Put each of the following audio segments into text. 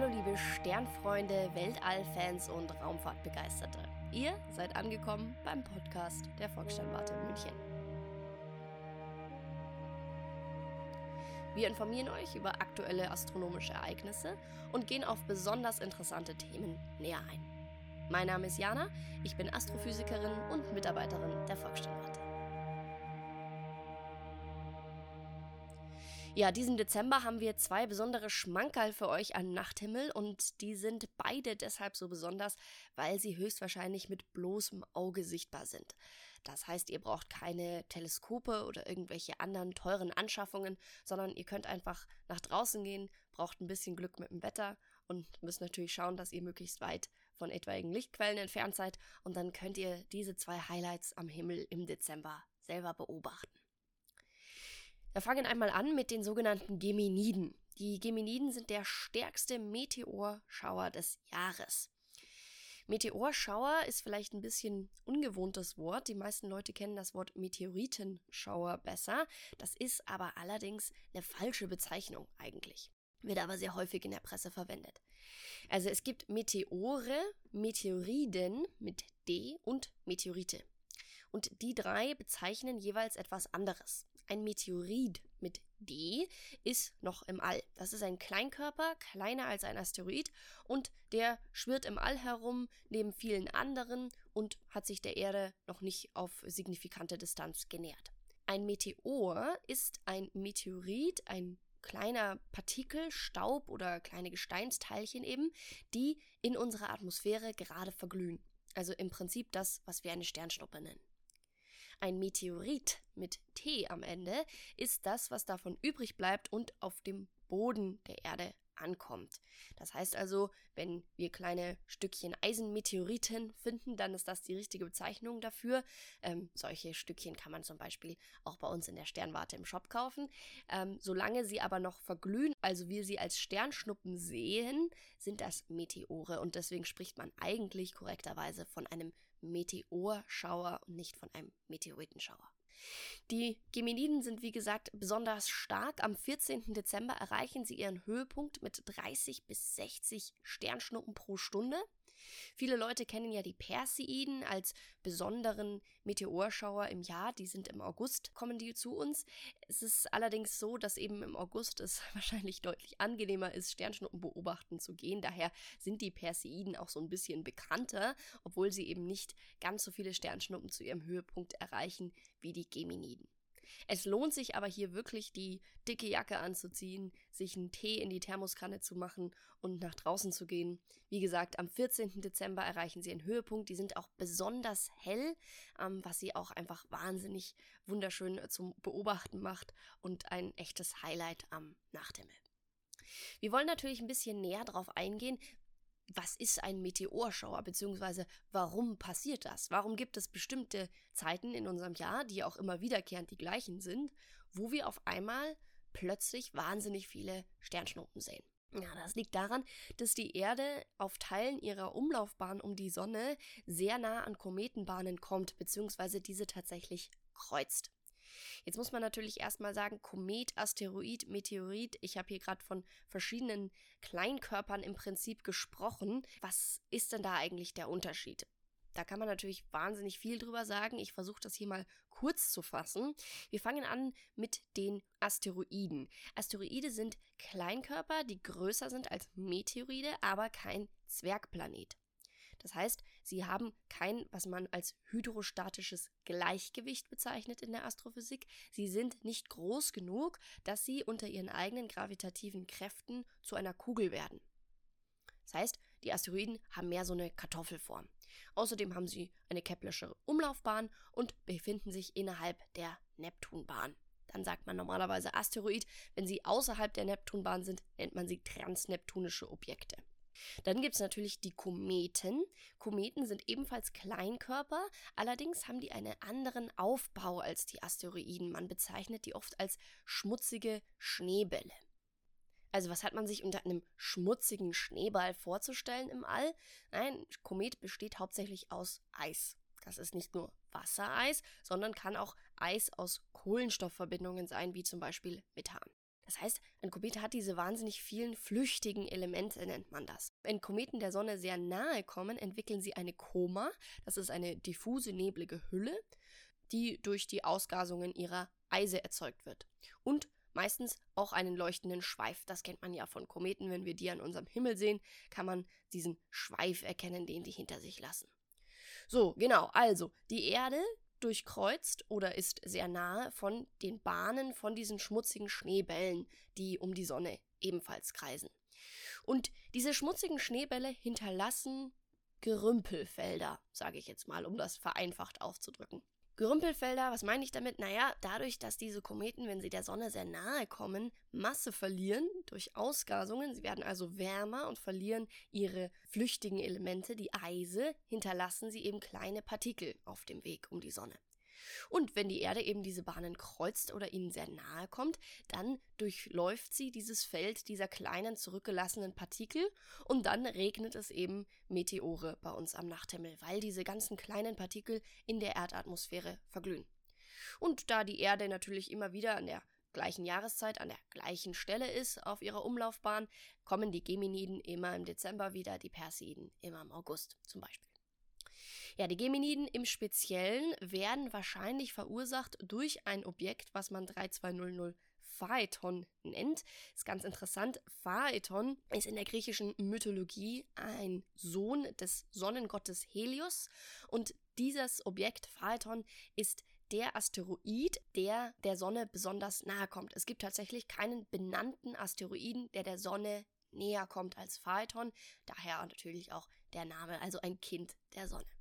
Hallo liebe Sternfreunde, Weltallfans und Raumfahrtbegeisterte. Ihr seid angekommen beim Podcast der Volkssternwarte München. Wir informieren euch über aktuelle astronomische Ereignisse und gehen auf besonders interessante Themen näher ein. Mein Name ist Jana, ich bin Astrophysikerin und Mitarbeiterin der Volkssternwarte. Ja, diesen Dezember haben wir zwei besondere Schmankerl für euch an Nachthimmel und die sind beide deshalb so besonders, weil sie höchstwahrscheinlich mit bloßem Auge sichtbar sind. Das heißt, ihr braucht keine Teleskope oder irgendwelche anderen teuren Anschaffungen, sondern ihr könnt einfach nach draußen gehen, braucht ein bisschen Glück mit dem Wetter und müsst natürlich schauen, dass ihr möglichst weit von etwaigen Lichtquellen entfernt seid und dann könnt ihr diese zwei Highlights am Himmel im Dezember selber beobachten. Wir fangen einmal an mit den sogenannten Geminiden. Die Geminiden sind der stärkste Meteorschauer des Jahres. Meteorschauer ist vielleicht ein bisschen ungewohntes Wort. Die meisten Leute kennen das Wort Meteoritenschauer besser. Das ist aber allerdings eine falsche Bezeichnung eigentlich. Wird aber sehr häufig in der Presse verwendet. Also es gibt Meteore, Meteoriden mit D und Meteorite. Und die drei bezeichnen jeweils etwas anderes. Ein Meteorit mit D ist noch im All. Das ist ein Kleinkörper, kleiner als ein Asteroid, und der schwirrt im All herum neben vielen anderen und hat sich der Erde noch nicht auf signifikante Distanz genähert. Ein Meteor ist ein Meteorit, ein kleiner Partikel, Staub oder kleine Gesteinsteilchen eben, die in unserer Atmosphäre gerade verglühen. Also im Prinzip das, was wir eine Sternschnuppe nennen. Ein Meteorit mit T am Ende ist das, was davon übrig bleibt und auf dem Boden der Erde ankommt. Das heißt also, wenn wir kleine Stückchen Eisenmeteoriten finden, dann ist das die richtige Bezeichnung dafür. Ähm, solche Stückchen kann man zum Beispiel auch bei uns in der Sternwarte im Shop kaufen. Ähm, solange sie aber noch verglühen, also wir sie als Sternschnuppen sehen, sind das Meteore und deswegen spricht man eigentlich korrekterweise von einem Meteorschauer und nicht von einem Meteoritenschauer. Die Geminiden sind wie gesagt besonders stark. Am 14. Dezember erreichen sie ihren Höhepunkt mit 30 bis 60 Sternschnuppen pro Stunde. Viele Leute kennen ja die Perseiden als besonderen Meteorschauer im Jahr. Die sind im August, kommen die zu uns. Es ist allerdings so, dass eben im August es wahrscheinlich deutlich angenehmer ist, Sternschnuppen beobachten zu gehen. Daher sind die Perseiden auch so ein bisschen bekannter, obwohl sie eben nicht ganz so viele Sternschnuppen zu ihrem Höhepunkt erreichen wie die Geminiden. Es lohnt sich aber hier wirklich, die dicke Jacke anzuziehen, sich einen Tee in die Thermoskanne zu machen und nach draußen zu gehen. Wie gesagt, am 14. Dezember erreichen sie einen Höhepunkt. Die sind auch besonders hell, ähm, was sie auch einfach wahnsinnig wunderschön zum Beobachten macht und ein echtes Highlight am Nachthimmel. Wir wollen natürlich ein bisschen näher darauf eingehen, was ist ein Meteorschauer, beziehungsweise warum passiert das? Warum gibt es bestimmte Zeiten in unserem Jahr, die auch immer wiederkehrend die gleichen sind, wo wir auf einmal plötzlich wahnsinnig viele Sternschnuppen sehen? Ja, das liegt daran, dass die Erde auf Teilen ihrer Umlaufbahn um die Sonne sehr nah an Kometenbahnen kommt, beziehungsweise diese tatsächlich kreuzt. Jetzt muss man natürlich erstmal sagen, Komet, Asteroid, Meteorit. Ich habe hier gerade von verschiedenen Kleinkörpern im Prinzip gesprochen. Was ist denn da eigentlich der Unterschied? Da kann man natürlich wahnsinnig viel drüber sagen. Ich versuche das hier mal kurz zu fassen. Wir fangen an mit den Asteroiden. Asteroide sind Kleinkörper, die größer sind als Meteoride, aber kein Zwergplanet. Das heißt, sie haben kein, was man als hydrostatisches Gleichgewicht bezeichnet in der Astrophysik. Sie sind nicht groß genug, dass sie unter ihren eigenen gravitativen Kräften zu einer Kugel werden. Das heißt, die Asteroiden haben mehr so eine Kartoffelform. Außerdem haben sie eine Keplersche Umlaufbahn und befinden sich innerhalb der Neptunbahn. Dann sagt man normalerweise Asteroid. Wenn sie außerhalb der Neptunbahn sind, nennt man sie transneptunische Objekte. Dann gibt es natürlich die Kometen. Kometen sind ebenfalls Kleinkörper, allerdings haben die einen anderen Aufbau als die Asteroiden. Man bezeichnet die oft als schmutzige Schneebälle. Also was hat man sich unter einem schmutzigen Schneeball vorzustellen im All? Nein, Komet besteht hauptsächlich aus Eis. Das ist nicht nur Wassereis, sondern kann auch Eis aus Kohlenstoffverbindungen sein, wie zum Beispiel Methan. Das heißt, ein Komet hat diese wahnsinnig vielen flüchtigen Elemente, nennt man das. Wenn Kometen der Sonne sehr nahe kommen, entwickeln sie eine Koma. Das ist eine diffuse, neblige Hülle, die durch die Ausgasungen ihrer Eise erzeugt wird. Und meistens auch einen leuchtenden Schweif. Das kennt man ja von Kometen. Wenn wir die an unserem Himmel sehen, kann man diesen Schweif erkennen, den die hinter sich lassen. So, genau. Also, die Erde durchkreuzt oder ist sehr nahe von den Bahnen von diesen schmutzigen Schneebällen, die um die Sonne ebenfalls kreisen. Und diese schmutzigen Schneebälle hinterlassen Gerümpelfelder, sage ich jetzt mal, um das vereinfacht aufzudrücken. Gerümpelfelder, was meine ich damit? Naja, dadurch, dass diese Kometen, wenn sie der Sonne sehr nahe kommen, Masse verlieren durch Ausgasungen, sie werden also wärmer und verlieren ihre flüchtigen Elemente, die Eise, hinterlassen sie eben kleine Partikel auf dem Weg um die Sonne. Und wenn die Erde eben diese Bahnen kreuzt oder ihnen sehr nahe kommt, dann durchläuft sie dieses Feld dieser kleinen zurückgelassenen Partikel und dann regnet es eben Meteore bei uns am Nachthimmel, weil diese ganzen kleinen Partikel in der Erdatmosphäre verglühen. Und da die Erde natürlich immer wieder an der gleichen Jahreszeit an der gleichen Stelle ist auf ihrer Umlaufbahn, kommen die Geminiden immer im Dezember wieder, die Perseiden immer im August zum Beispiel. Ja, die Geminiden im Speziellen werden wahrscheinlich verursacht durch ein Objekt, was man 3200 Phaeton nennt. Ist ganz interessant. Phaeton ist in der griechischen Mythologie ein Sohn des Sonnengottes Helios und dieses Objekt Phaeton ist der Asteroid, der der Sonne besonders nahe kommt. Es gibt tatsächlich keinen benannten Asteroiden, der der Sonne näher kommt als Phaeton. Daher natürlich auch der Name, also ein Kind der Sonne.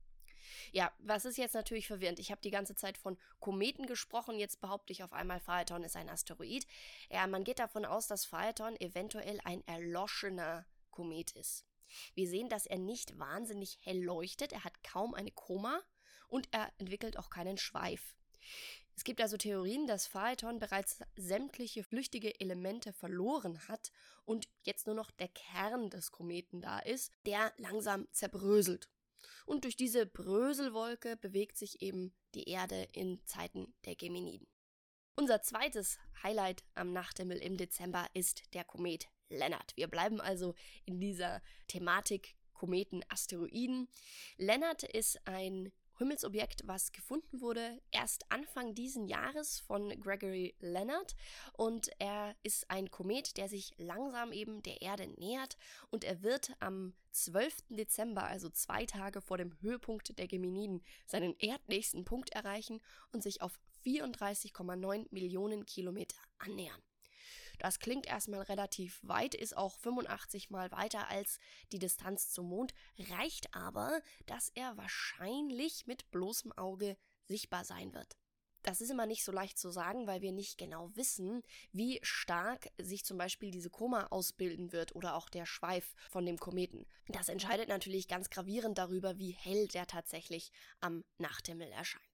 Ja, was ist jetzt natürlich verwirrend? Ich habe die ganze Zeit von Kometen gesprochen, jetzt behaupte ich auf einmal, Phaeton ist ein Asteroid. Ja, man geht davon aus, dass Phaeton eventuell ein erloschener Komet ist. Wir sehen, dass er nicht wahnsinnig hell leuchtet, er hat kaum eine Koma und er entwickelt auch keinen Schweif. Es gibt also Theorien, dass Phaeton bereits sämtliche flüchtige Elemente verloren hat und jetzt nur noch der Kern des Kometen da ist, der langsam zerbröselt. Und durch diese Bröselwolke bewegt sich eben die Erde in Zeiten der Geminiden. Unser zweites Highlight am Nachthimmel im Dezember ist der Komet Lennart. Wir bleiben also in dieser Thematik Kometen, Asteroiden. Lennart ist ein Himmelsobjekt, was gefunden wurde erst Anfang diesen Jahres von Gregory Leonard und er ist ein Komet, der sich langsam eben der Erde nähert und er wird am 12. Dezember, also zwei Tage vor dem Höhepunkt der Geminiden, seinen erdnächsten Punkt erreichen und sich auf 34,9 Millionen Kilometer annähern. Das klingt erstmal relativ weit, ist auch 85 mal weiter als die Distanz zum Mond, reicht aber, dass er wahrscheinlich mit bloßem Auge sichtbar sein wird. Das ist immer nicht so leicht zu sagen, weil wir nicht genau wissen, wie stark sich zum Beispiel diese Koma ausbilden wird oder auch der Schweif von dem Kometen. Das entscheidet natürlich ganz gravierend darüber, wie hell der tatsächlich am Nachthimmel erscheint.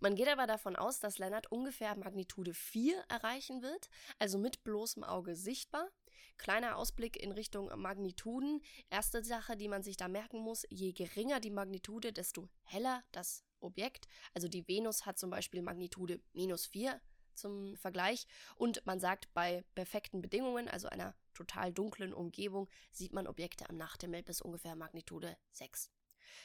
Man geht aber davon aus, dass Lennart ungefähr Magnitude 4 erreichen wird, also mit bloßem Auge sichtbar. Kleiner Ausblick in Richtung Magnituden. Erste Sache, die man sich da merken muss, je geringer die Magnitude, desto heller das Objekt. Also die Venus hat zum Beispiel Magnitude minus 4 zum Vergleich. Und man sagt, bei perfekten Bedingungen, also einer total dunklen Umgebung, sieht man Objekte am Nachthimmel bis ungefähr Magnitude 6.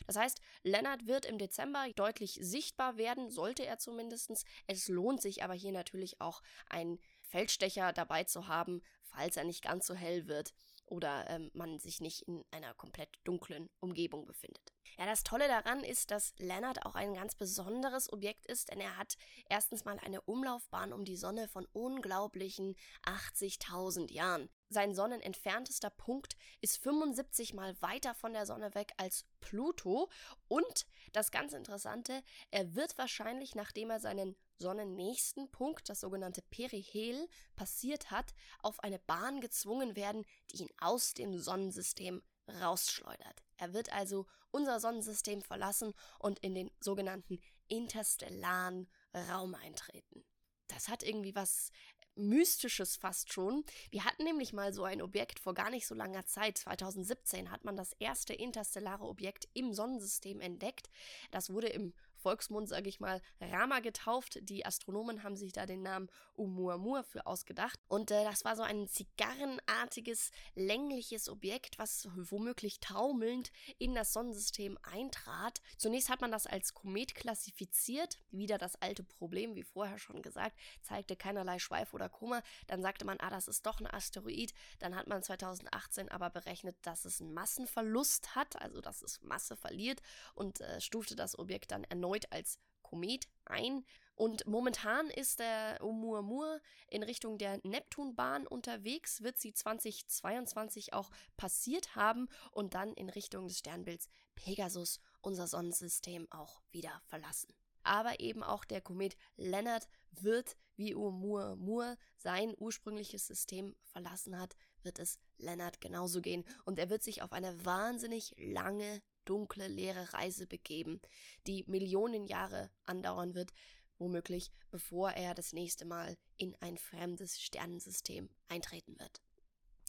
Das heißt, Lennart wird im Dezember deutlich sichtbar werden, sollte er zumindest. Es lohnt sich aber hier natürlich auch einen Feldstecher dabei zu haben, falls er nicht ganz so hell wird oder ähm, man sich nicht in einer komplett dunklen Umgebung befindet. Ja, das Tolle daran ist, dass Leonard auch ein ganz besonderes Objekt ist, denn er hat erstens mal eine Umlaufbahn um die Sonne von unglaublichen 80.000 Jahren. Sein sonnenentferntester Punkt ist 75 mal weiter von der Sonne weg als Pluto und das ganz Interessante, er wird wahrscheinlich, nachdem er seinen sonnennächsten Punkt, das sogenannte Perihel, passiert hat, auf eine Bahn gezwungen werden, die ihn aus dem Sonnensystem rausschleudert. Er wird also unser Sonnensystem verlassen und in den sogenannten interstellaren Raum eintreten. Das hat irgendwie was Mystisches fast schon. Wir hatten nämlich mal so ein Objekt vor gar nicht so langer Zeit. 2017 hat man das erste interstellare Objekt im Sonnensystem entdeckt. Das wurde im Volksmund, sage ich mal, Rama getauft. Die Astronomen haben sich da den Namen Oumuamua für ausgedacht. Und äh, das war so ein zigarrenartiges, längliches Objekt, was womöglich taumelnd in das Sonnensystem eintrat. Zunächst hat man das als Komet klassifiziert. Wieder das alte Problem, wie vorher schon gesagt, zeigte keinerlei Schweif oder Kummer. Dann sagte man, ah, das ist doch ein Asteroid. Dann hat man 2018 aber berechnet, dass es einen Massenverlust hat, also dass es Masse verliert und äh, stufte das Objekt dann erneut als Komet ein. Und momentan ist der Oumuamua in Richtung der Neptunbahn unterwegs, wird sie 2022 auch passiert haben und dann in Richtung des Sternbilds Pegasus unser Sonnensystem auch wieder verlassen. Aber eben auch der Komet Leonard wird, wie Oumuamua sein ursprüngliches System verlassen hat, wird es Leonard genauso gehen und er wird sich auf eine wahnsinnig lange dunkle, leere Reise begeben, die Millionen Jahre andauern wird, womöglich bevor er das nächste Mal in ein fremdes Sternensystem eintreten wird.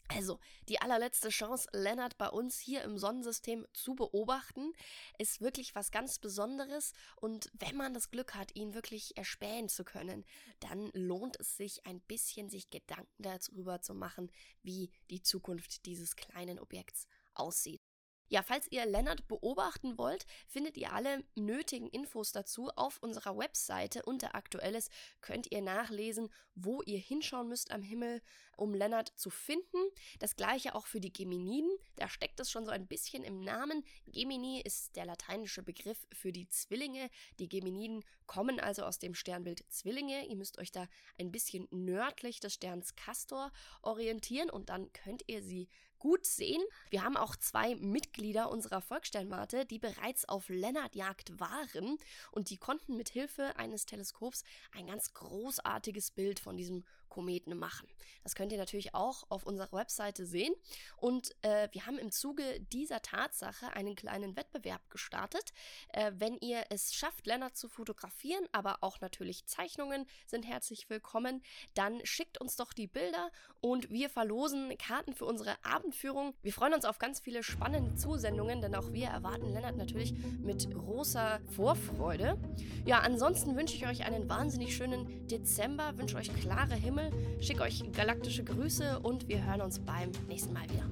Also, die allerletzte Chance, Leonard bei uns hier im Sonnensystem zu beobachten, ist wirklich was ganz Besonderes. Und wenn man das Glück hat, ihn wirklich erspähen zu können, dann lohnt es sich ein bisschen, sich Gedanken darüber zu machen, wie die Zukunft dieses kleinen Objekts aussieht. Ja, falls ihr Lennart beobachten wollt, findet ihr alle nötigen Infos dazu auf unserer Webseite. Unter Aktuelles könnt ihr nachlesen, wo ihr hinschauen müsst am Himmel, um Lennart zu finden. Das gleiche auch für die Geminiden. Da steckt es schon so ein bisschen im Namen. Gemini ist der lateinische Begriff für die Zwillinge. Die Geminiden kommen also aus dem Sternbild Zwillinge. Ihr müsst euch da ein bisschen nördlich des Sterns Castor orientieren und dann könnt ihr sie gut sehen. Wir haben auch zwei Mitglieder unserer Volkssternwarte, die bereits auf Lennartjagd waren und die konnten mit Hilfe eines Teleskops ein ganz großartiges Bild von diesem Kometen machen. Das könnt ihr natürlich auch auf unserer Webseite sehen. Und äh, wir haben im Zuge dieser Tatsache einen kleinen Wettbewerb gestartet. Äh, wenn ihr es schafft, Lennart zu fotografieren, aber auch natürlich Zeichnungen sind herzlich willkommen, dann schickt uns doch die Bilder und wir verlosen Karten für unsere Abendführung. Wir freuen uns auf ganz viele spannende Zusendungen, denn auch wir erwarten Lennart natürlich mit großer Vorfreude. Ja, ansonsten wünsche ich euch einen wahnsinnig schönen Dezember, wünsche euch klare Himmel, schicke euch galaktische Grüße und wir hören uns beim nächsten Mal wieder.